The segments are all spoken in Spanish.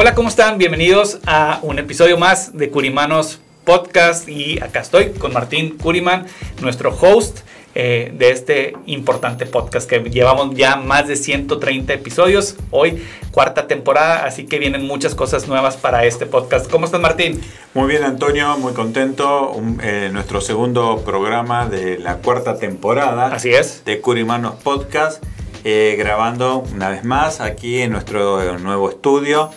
Hola, ¿cómo están? Bienvenidos a un episodio más de Curimanos Podcast y acá estoy con Martín Curiman, nuestro host eh, de este importante podcast que llevamos ya más de 130 episodios, hoy cuarta temporada, así que vienen muchas cosas nuevas para este podcast. ¿Cómo estás Martín? Muy bien Antonio, muy contento, un, eh, nuestro segundo programa de la cuarta temporada. Así es. De Curimanos Podcast, eh, grabando una vez más aquí en nuestro nuevo estudio.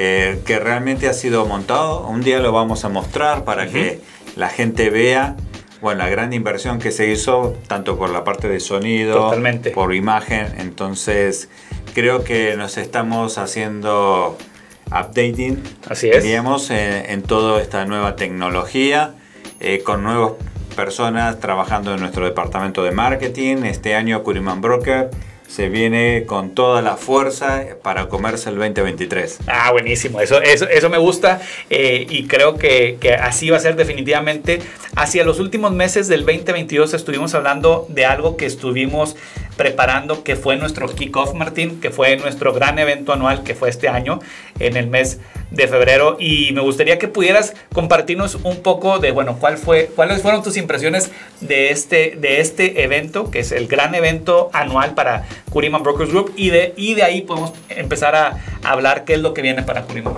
Eh, que realmente ha sido montado. Un día lo vamos a mostrar para que la gente vea bueno, la gran inversión que se hizo, tanto por la parte de sonido, por imagen. Entonces, creo que nos estamos haciendo updating, Así es. digamos, en, en toda esta nueva tecnología, eh, con nuevas personas trabajando en nuestro departamento de marketing. Este año, Curiman Broker se viene con toda la fuerza para comerse el 2023. Ah, buenísimo, eso, eso, eso me gusta eh, y creo que, que, así va a ser definitivamente. Hacia los últimos meses del 2022 estuvimos hablando de algo que estuvimos preparando, que fue nuestro kickoff, Martín, que fue nuestro gran evento anual, que fue este año, en el mes de febrero. Y me gustaría que pudieras compartirnos un poco de, bueno, cuál fue, cuáles fueron tus impresiones de este, de este evento, que es el gran evento anual para Curiman Brokers Group, y de, y de ahí podemos empezar a, hablar qué es lo que viene para Curiman.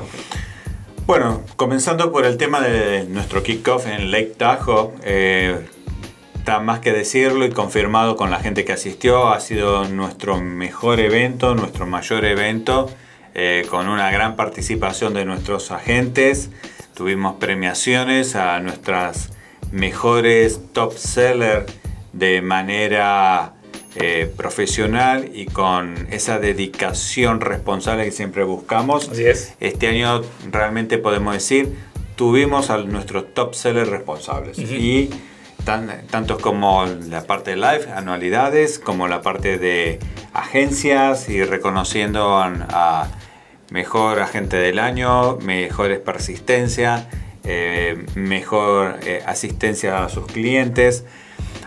Bueno, comenzando por el tema de nuestro kickoff en Lake Tahoe. Eh, Está más que decirlo y confirmado con la gente que asistió. Ha sido nuestro mejor evento, nuestro mayor evento, eh, con una gran participación de nuestros agentes. Tuvimos premiaciones a nuestras mejores top sellers de manera eh, profesional y con esa dedicación responsable que siempre buscamos. Así es. Este año realmente podemos decir, tuvimos a nuestros top sellers responsables. Uh -huh. Y tan, tantos como la parte de live, anualidades, como la parte de agencias y reconociendo a, mejor agente del año, mejores persistencia, eh, mejor eh, asistencia a sus clientes.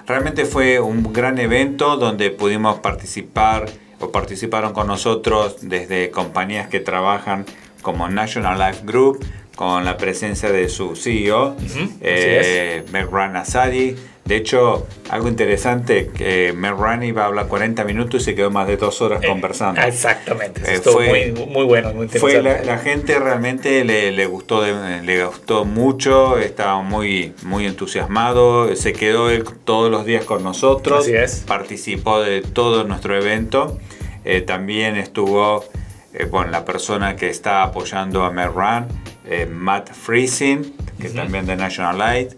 Realmente fue un gran evento donde pudimos participar o participaron con nosotros desde compañías que trabajan como National Life Group, con la presencia de su CEO, uh -huh. eh, Mehran Asadi. De hecho, algo interesante, que Mehran iba a hablar 40 minutos y se quedó más de dos horas eh, conversando. Exactamente, eh, fue muy, muy, bueno, muy Fue la, la, gente realmente le, le gustó, de, le gustó mucho, estaba muy, muy entusiasmado, se quedó él todos los días con nosotros, Así es. participó de todo nuestro evento, eh, también estuvo bueno, la persona que está apoyando a Mehran, eh, Matt Friesen, que uh -huh. también de National Light,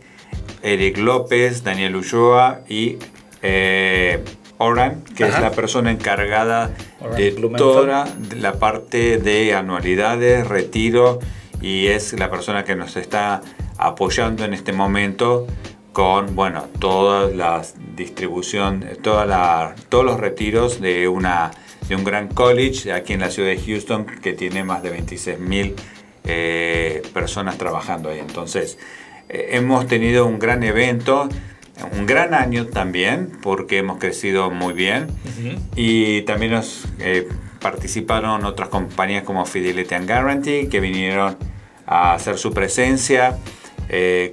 Eric López, Daniel Ulloa y eh, Oran, que Ajá. es la persona encargada Oran de toda la parte de anualidades, retiro, y es la persona que nos está apoyando en este momento con bueno, toda la distribución, toda la, todos los retiros de, una, de un gran college aquí en la ciudad de Houston que tiene más de 26 mil eh, personas trabajando ahí. Entonces, eh, hemos tenido un gran evento, un gran año también, porque hemos crecido muy bien. Uh -huh. Y también nos eh, participaron otras compañías como Fidelity and Guarantee, que vinieron a hacer su presencia.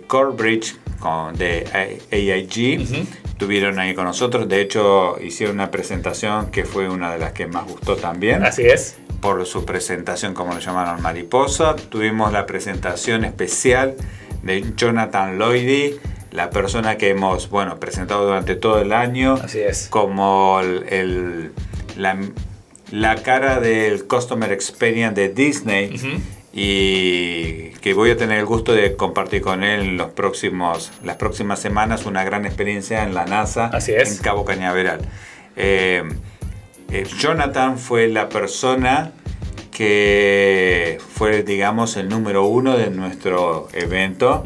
Corebridge con, de AIG. Uh -huh. Estuvieron ahí con nosotros, de hecho hicieron una presentación que fue una de las que más gustó también. Así es por su presentación, como lo llamaron Mariposa. Tuvimos la presentación especial de Jonathan Lloydy, la persona que hemos, bueno, presentado durante todo el año. Así es. Como el, la, la, cara del Customer Experience de Disney. Y que voy a tener el gusto de compartir con él los próximos, las próximas semanas una gran experiencia en la NASA Así es. en Cabo Cañaveral. Eh, eh, Jonathan fue la persona que fue, digamos, el número uno de nuestro evento.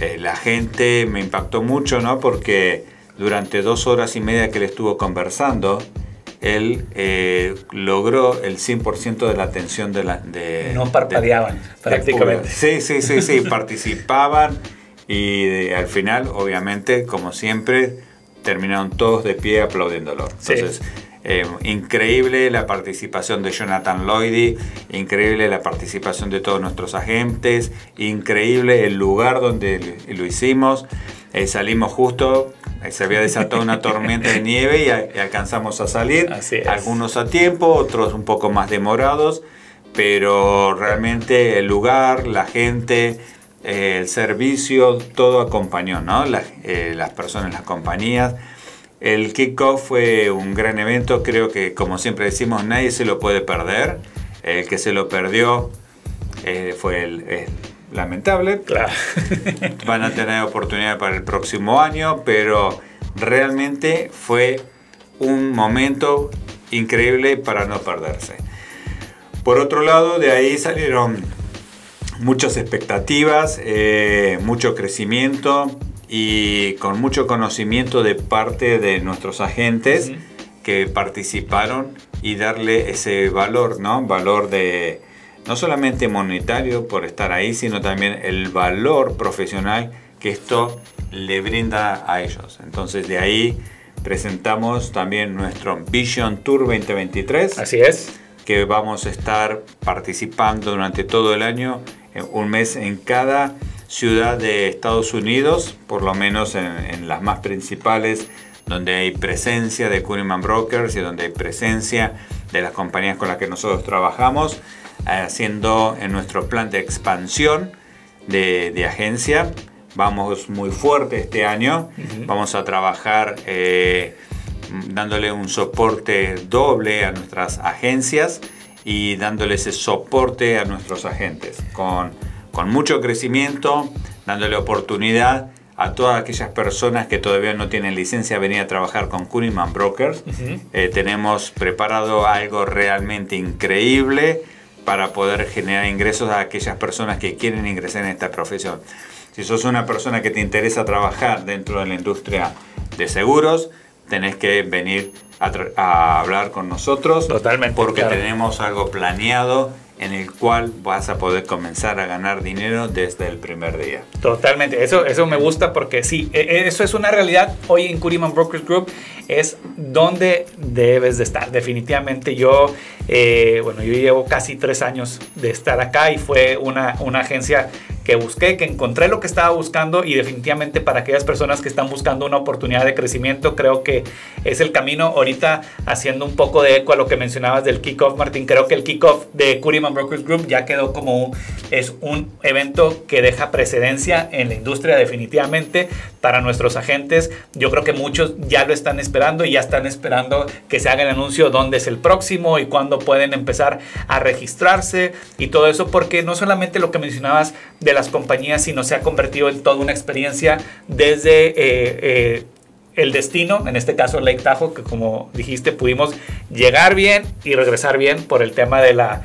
Eh, la gente me impactó mucho, ¿no? Porque durante dos horas y media que le estuvo conversando, él eh, logró el 100% de la atención de la... De, no parpadeaban, prácticamente. sí, sí, sí, sí, participaban y al final, obviamente, como siempre, terminaron todos de pie aplaudiéndolo. Entonces, eh, increíble la participación de Jonathan Lloyd, increíble la participación de todos nuestros agentes, increíble el lugar donde lo hicimos. Eh, salimos justo, eh, se había desatado una tormenta de nieve y, alcanzamos a salir. Algunos a tiempo, otros un poco más demorados, pero realmente el lugar, la gente, el servicio, todo acompañó, ¿no? las personas, las compañías. El kickoff fue un gran evento, creo que como siempre decimos, nadie se lo puede perder. El que se lo perdió eh, fue el, lamentable. Claro. Van a tener oportunidad para el próximo año, pero realmente fue un momento increíble para no perderse. Por otro lado, de ahí salieron muchas expectativas, eh, mucho crecimiento, y con mucho conocimiento de parte de nuestros agentes que participaron y darle ese valor, ¿no? Valor de no solamente monetario por estar ahí, sino también el valor profesional que esto le brinda a ellos. Entonces de ahí presentamos también nuestro Vision Tour 2023. Así es. Que vamos a estar participando durante todo el año, un mes en cada ciudad de Estados Unidos, por lo menos en, las más principales, donde hay presencia de Cunningham Brokers y donde hay presencia de las compañías con las que nosotros trabajamos, haciendo en nuestro plan de expansión de, agencia. Vamos muy fuerte este año, vamos a trabajar eh, dándole un soporte doble a nuestras agencias y dándole ese soporte a nuestros agentes con con mucho crecimiento, dándole oportunidad a todas aquellas personas que todavía no tienen licencia a venir a trabajar con Cunningham Brokers. Eh, tenemos preparado algo realmente increíble para poder generar ingresos a aquellas personas que quieren ingresar en esta profesión. Si sos una persona que te interesa trabajar dentro de la industria de seguros, tenés que venir a, hablar con nosotros. Totalmente. Porque tenemos algo planeado en el cual vas a poder comenzar a ganar dinero desde el primer día. Totalmente, eso, eso me gusta porque sí, e, e, eso es una realidad hoy en Curiman Brokers Group, es donde debes de estar. Definitivamente yo, eh, bueno, yo llevo casi tres años de estar acá y fue una, una agencia que busqué, que encontré lo que estaba buscando y definitivamente para aquellas personas que están buscando una oportunidad de crecimiento, creo que es el camino. Ahorita haciendo un poco de eco a lo que mencionabas del kickoff, Martín, creo que el kickoff de Curiman Brokers Group ya quedó como es un evento que deja precedencia en la industria definitivamente para nuestros agentes. Yo creo que muchos ya lo están esperando y ya están esperando que se haga el anuncio dónde es el próximo y cuándo pueden empezar a registrarse y todo eso porque no solamente lo que mencionabas de las compañías, sino se ha convertido en toda una experiencia desde... Eh, eh, el destino, en este caso Lake Tahoe, que como dijiste pudimos llegar bien y regresar bien por el tema de la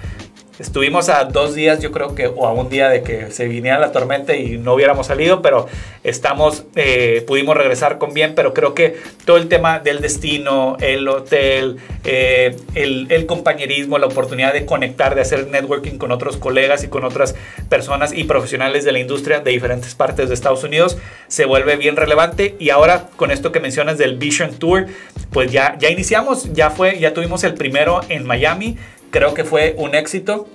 Estuvimos a dos días, yo creo que, o a un día de que se viniera la tormenta y no hubiéramos salido, pero estamos, eh, pudimos regresar con bien, pero creo que todo el tema del destino, el hotel, eh, el, el, compañerismo, la oportunidad de conectar, de hacer networking con otros colegas y con otras personas y profesionales de la industria de diferentes partes de Estados Unidos, se vuelve bien relevante. Y ahora con esto que mencionas del Vision Tour, pues ya, ya iniciamos, ya fue, ya tuvimos el primero en Miami creo que fue un éxito.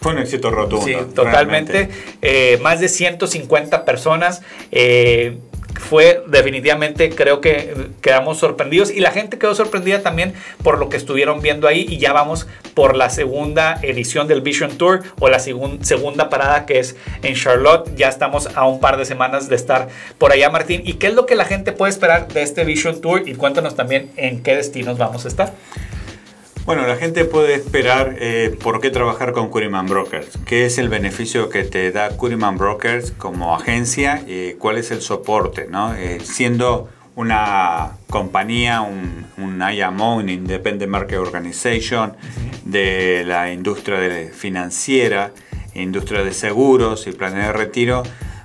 Fue un éxito rotundo. Sí, totalmente. Eh, más de 150 personas. Eh, fue definitivamente, creo que quedamos sorprendidos y la gente quedó sorprendida también por lo que estuvieron viendo ahí y ya vamos por la segunda edición del Vision Tour o la segunda parada que es en Charlotte. Ya estamos a un par de semanas de estar por allá, Martín. ¿Y qué es lo que la gente puede esperar de este Vision Tour? Y cuéntanos también en qué destinos vamos a estar. Bueno, la gente puede esperar eh, por qué trabajar con Curiman Brokers, qué es el beneficio que te da Curiman Brokers como agencia y cuál es el soporte, ¿no? Eh, siendo una compañía, un, un IMO, un Independent Market Organization de la industria financiera, industria de seguros y planes de retiro,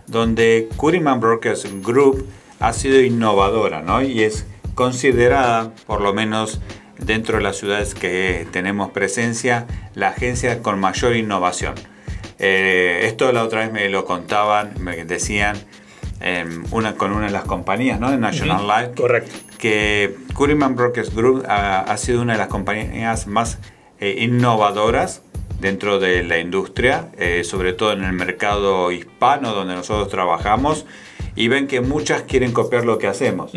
donde Curiman Brokers Group ha sido innovadora ¿no? y es considerada, por lo menos dentro de las ciudades que tenemos presencia, la agencia con mayor innovación. Eh, esto la otra vez me lo contaban, me decían em, una, con una de las compañías ¿no? de National Life. Correcto. Que Curiman Brokers Group ha, sido una de las compañías más eh, innovadoras dentro de la industria, eh, sobre todo en el mercado hispano donde nosotros trabajamos, y ven que muchas quieren copiar lo que hacemos.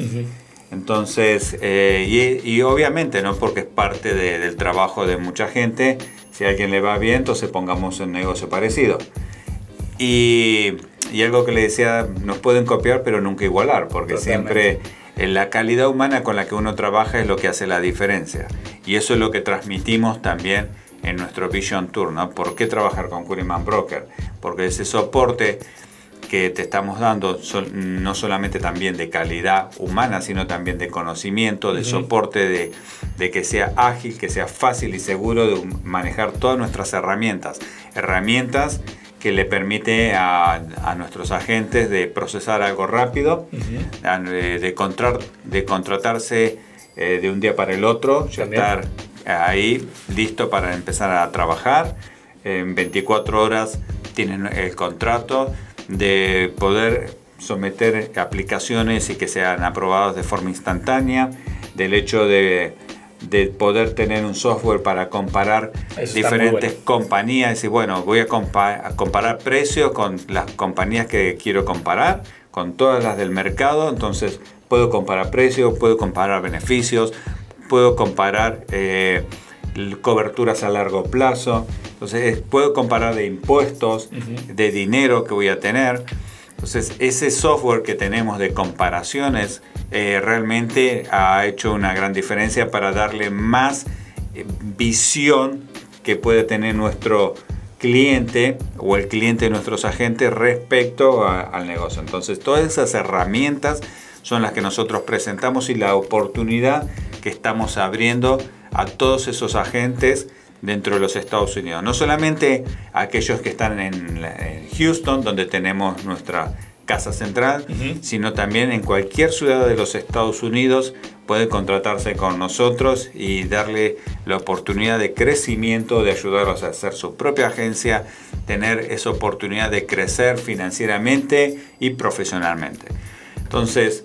Entonces, eh, y, obviamente, ¿no? Porque es parte del trabajo de mucha gente, si a alguien le va bien, entonces pongamos un negocio parecido. Y, algo que le decía, nos pueden copiar, pero nunca igualar, porque siempre la calidad humana con la que uno trabaja es lo que hace la diferencia. Y eso es lo que transmitimos también en nuestro Vision Tour, ¿no? ¿Por qué trabajar con Curiman Broker? Porque ese soporte que te estamos dando no solamente también de calidad humana, sino también de conocimiento, de soporte, de, de, que sea ágil, que sea fácil y seguro de manejar todas nuestras herramientas. Herramientas que le permite a, a nuestros agentes de procesar algo rápido, de, de, de contratarse eh, de un día para el otro, ya estar ahí listo para empezar a trabajar. En 24 horas tienen el contrato de poder someter aplicaciones y que sean aprobadas de forma instantánea, del hecho de, poder tener un software para comparar diferentes compañías y bueno, voy a, a comparar precios con las compañías que quiero comparar, con todas las del mercado, entonces puedo comparar precios, puedo comparar beneficios, puedo comparar eh, coberturas a largo plazo, entonces puedo comparar de impuestos, de dinero que voy a tener. Entonces ese software que tenemos de comparaciones eh, realmente ha hecho una gran diferencia para darle más eh, visión que puede tener nuestro cliente o el cliente de nuestros agentes respecto al negocio. Entonces todas esas herramientas son las que nosotros presentamos y la oportunidad que estamos abriendo a todos esos agentes dentro de los Estados Unidos. No solamente aquellos que están en, Houston, donde tenemos nuestra casa central, sino también en cualquier ciudad de los Estados Unidos puede contratarse con nosotros y darle la oportunidad de crecimiento, de ayudarlos a hacer su propia agencia, tener esa oportunidad de crecer financieramente y profesionalmente. Entonces,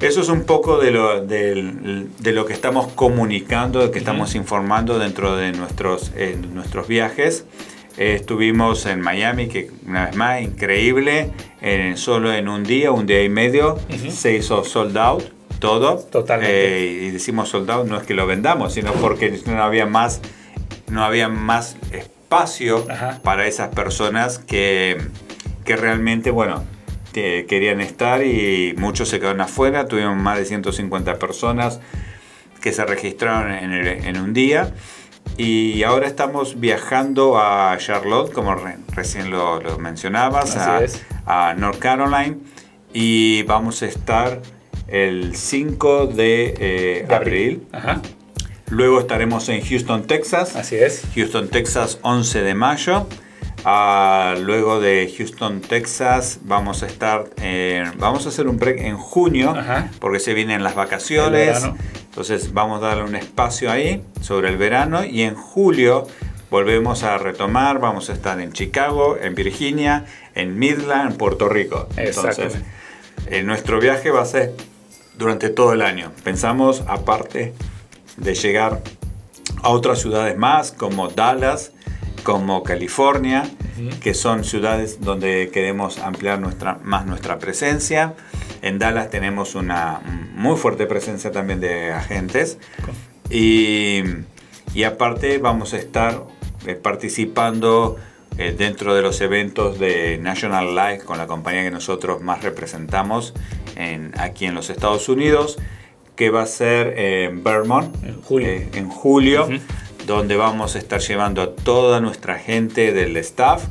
eso es un poco de lo, de, lo que estamos comunicando, de que estamos informando dentro de nuestros, nuestros viajes. Eh, estuvimos en Miami, que una vez más, increíble, en, solo en un día, un día y medio, se hizo sold out todo. Totalmente. Eh, y decimos sold out no es que lo vendamos, sino porque no había más, no había más espacio para esas personas que, que realmente, bueno, querían estar y muchos se quedaron afuera. Tuvimos más de 150 personas que se registraron en, un día. Y ahora estamos viajando a Charlotte, como recién lo, mencionabas, a, North Carolina. Y vamos a estar el 5 de, eh, abril. Luego estaremos en Houston, Texas. Así es. Houston, Texas, 11 de mayo. Ah, luego de Houston, Texas, vamos a estar, vamos a hacer un break en junio, porque se vienen las vacaciones. Entonces vamos a darle un espacio ahí sobre el verano y en julio volvemos a retomar. Vamos a estar en Chicago, en Virginia, en Midland, en Puerto Rico. Entonces, eh, nuestro viaje va a ser durante todo el año. Pensamos, aparte de llegar a otras ciudades más, como Dallas, como California, que son ciudades donde queremos ampliar nuestra, más nuestra presencia. En Dallas tenemos una muy fuerte presencia también de agentes. Y, y aparte vamos a estar eh, participando eh, dentro de los eventos de National Life con la compañía que nosotros más representamos en, aquí en los Estados Unidos, que va a ser en Vermont en julio, eh, en julio donde vamos a estar llevando a toda nuestra gente del staff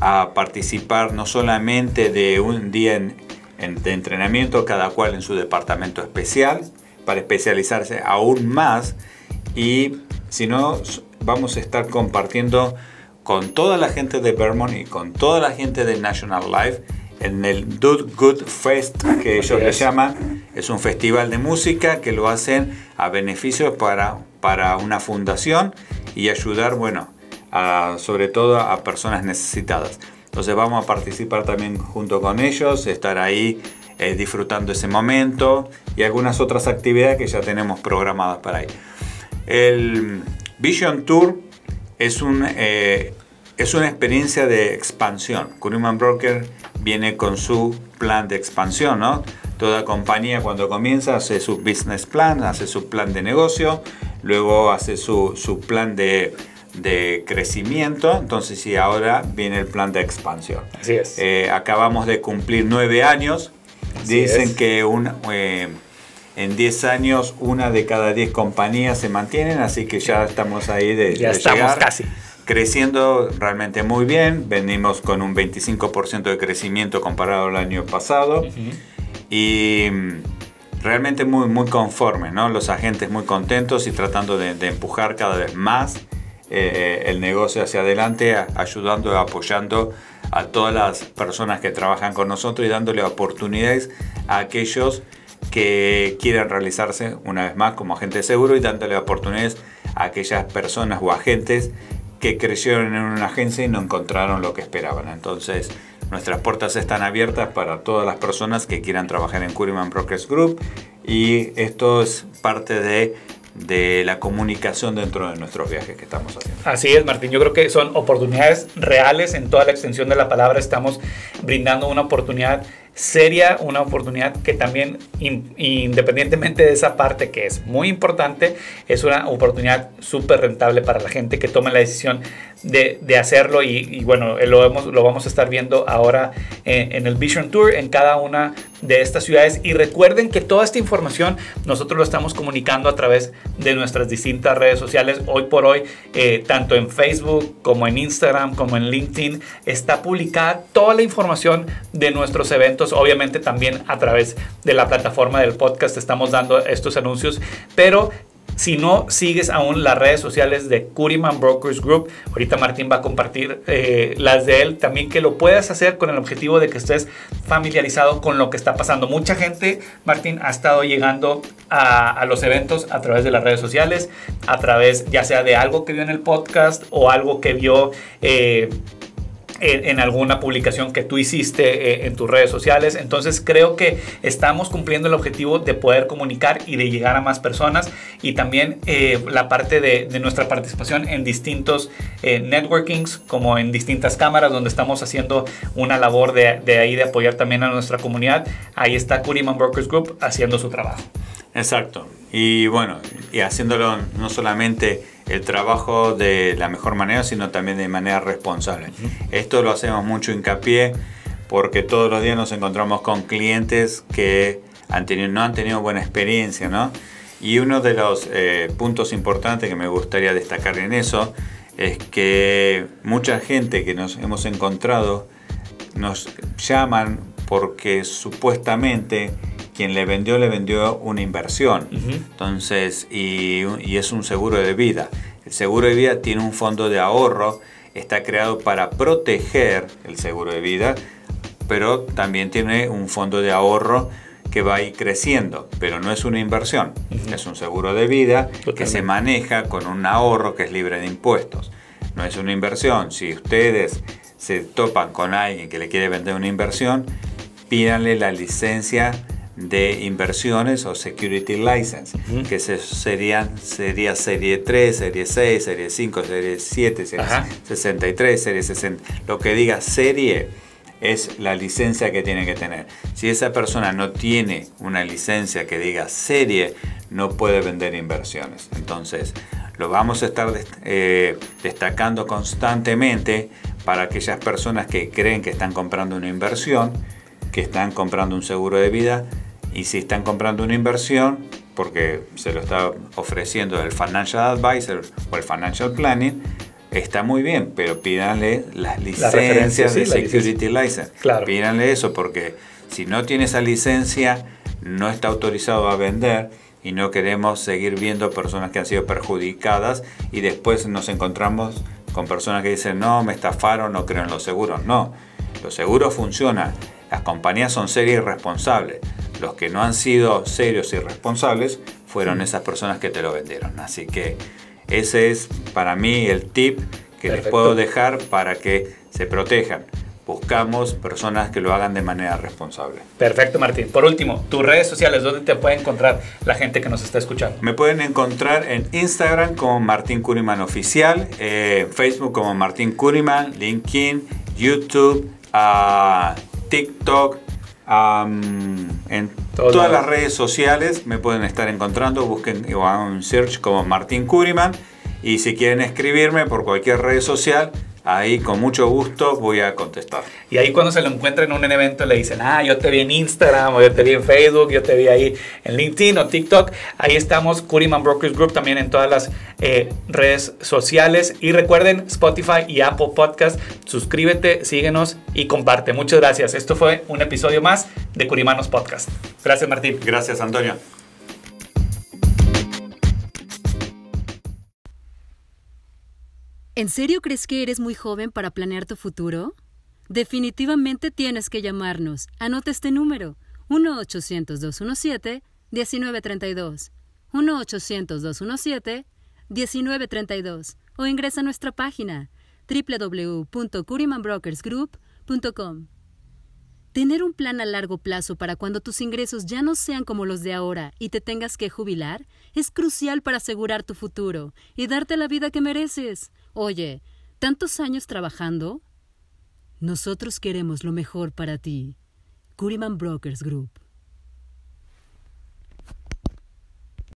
a participar no solamente de un día en, de entrenamiento, cada cual en su departamento especial, para especializarse aún más, y sino vamos a estar compartiendo con toda la gente de Vermont y con toda la gente de National Life en el Do Good Fest que ellos le llaman. Es un festival de música que lo hacen a beneficio para, para una fundación y ayudar, bueno, sobre todo a personas necesitadas. Entonces vamos a participar también junto con ellos, estar ahí eh, disfrutando ese momento y algunas otras actividades que ya tenemos programadas para ahí. El Vision Tour es, un, eh, es una experiencia de expansión. Kuriman Broker viene con su plan de expansión, ¿no? Toda compañía cuando comienza hace su business plan, hace su plan de negocio, luego hace su, su plan de de crecimiento, entonces sí, ahora viene el plan de expansión. Así es. Eh, acabamos de cumplir nueve años. Dicen que un, eh, en 10 años una de cada 10 compañías se mantienen, así que ya estamos ahí de, ya estamos casi. Creciendo realmente muy bien, venimos con un 25% de crecimiento comparado al año pasado y realmente muy, muy conforme, ¿no? los agentes muy contentos y tratando de, empujar cada vez más eh, el negocio hacia adelante, ayudando apoyando a todas las personas que trabajan con nosotros y dándole oportunidades a aquellos que quieran realizarse una vez más como agente seguro y dándole oportunidades a aquellas personas o agentes que creyeron en una agencia y no encontraron lo que esperaban. Entonces, nuestras puertas están abiertas para todas las personas que quieran trabajar en Curiman Brokers Group y esto es parte de de la comunicación dentro de nuestros viajes que estamos haciendo. Así es, Martín. Yo creo que son oportunidades reales en toda la extensión de la palabra. Estamos brindando una oportunidad seria, una oportunidad que también, independientemente de esa parte que es muy importante, es una oportunidad súper rentable para la gente que tome la decisión de, hacerlo y, bueno, lo, hemos, lo vamos a estar viendo ahora en, en, el Vision Tour en cada una de estas ciudades y recuerden que toda esta información nosotros lo estamos comunicando a través de nuestras distintas redes sociales. Hoy por hoy, eh, tanto en Facebook como en Instagram como en LinkedIn, está publicada toda la información de nuestros eventos obviamente también a través de la plataforma del podcast estamos dando estos anuncios, pero si no sigues aún las redes sociales de Curiman Brokers Group, ahorita Martín va a compartir eh, las de él, también que lo puedas hacer con el objetivo de que estés familiarizado con lo que está pasando. Mucha gente, Martín, ha estado llegando a, los eventos a través de las redes sociales, a través ya sea de algo que vio en el podcast o algo que vio... Eh, en, alguna publicación que tú hiciste eh, en tus redes sociales. Entonces creo que estamos cumpliendo el objetivo de poder comunicar y de llegar a más personas y también eh, la parte de, nuestra participación en distintos eh, networkings como en distintas cámaras donde estamos haciendo una labor de, ahí de apoyar también a nuestra comunidad. Ahí está Curiman Brokers Group haciendo su trabajo. Exacto. Y bueno, y haciéndolo no solamente el trabajo de la mejor manera, sino también de manera responsable. Esto lo hacemos mucho hincapié porque todos los días nos encontramos con clientes que han tenido, no han tenido buena experiencia, ¿no? Y uno de los eh, puntos importantes que me gustaría destacar en eso es que mucha gente que nos hemos encontrado nos llaman porque supuestamente quien le vendió le vendió una inversión. Entonces, y, es un seguro de vida. El seguro de vida tiene un fondo de ahorro, está creado para proteger el seguro de vida, pero también tiene un fondo de ahorro que va a ir creciendo, pero no es una inversión, es un seguro de vida que se maneja con un ahorro que es libre de impuestos. No es una inversión. Si ustedes se topan con alguien que le quiere vender una inversión, pídanle la licencia de inversiones o security license, que se, serían, sería serie 3, serie 6, serie 5, serie 7, serie 63, serie 60, lo que diga serie es la licencia que tiene que tener. Si esa persona no tiene una licencia que diga serie, no puede vender inversiones. Entonces, lo vamos a estar eh, destacando constantemente para aquellas personas que creen que están comprando una inversión, que están comprando un seguro de vida y si están comprando una inversión, porque se lo está ofreciendo el Financial Advisor o el Financial Planning, está muy bien, pero pídanle las licencias de Security License. Pídanle eso porque si no tiene esa licencia, no está autorizado a vender y no queremos seguir viendo personas que han sido perjudicadas y después nos encontramos con personas que dicen, no, me estafaron, no creo en los seguros. No, los seguros funcionan. Las compañías son serias y responsables. Los que no han sido serios y responsables fueron esas personas que te lo vendieron. Así que ese es para mí el tip que les puedo dejar para que se protejan buscamos personas que lo hagan de manera responsable. Perfecto, Martín. Por último, tus redes sociales, ¿dónde te puede encontrar la gente que nos está escuchando? Me pueden encontrar en Instagram como Martín Curiman Oficial, eh, Facebook como Martín Curiman, LinkedIn, YouTube, uh, TikTok, en todas las redes sociales me pueden estar encontrando, busquen o hagan un search como Martín Curiman y si quieren escribirme por cualquier red social, ahí con mucho gusto voy a contestar. Y ahí cuando se lo encuentren en un evento le dicen, ah, yo te vi en Instagram, o yo te vi en Facebook, yo te vi ahí en LinkedIn o TikTok. Ahí estamos, Curiman Brokers Group, también en todas las eh, redes sociales. Y recuerden, Spotify y Apple Podcast, suscríbete, síguenos y comparte. Muchas gracias. Esto fue un episodio más de Curimanos Podcast. Gracias, Martín. Gracias, Antonio. ¿En serio crees que eres muy joven para planear tu futuro? Definitivamente tienes que llamarnos. Anota este número: 1-800-217-1932. 1-800-217-1932. O ingresa a nuestra página www.curimanbrokersgroup.com. Tener un plan a largo plazo para cuando tus ingresos ya no sean como los de ahora y te tengas que jubilar es crucial para asegurar tu futuro y darte la vida que mereces. Oye, ¿tantos años trabajando? Nosotros queremos lo mejor para ti. Curiman Brokers Group.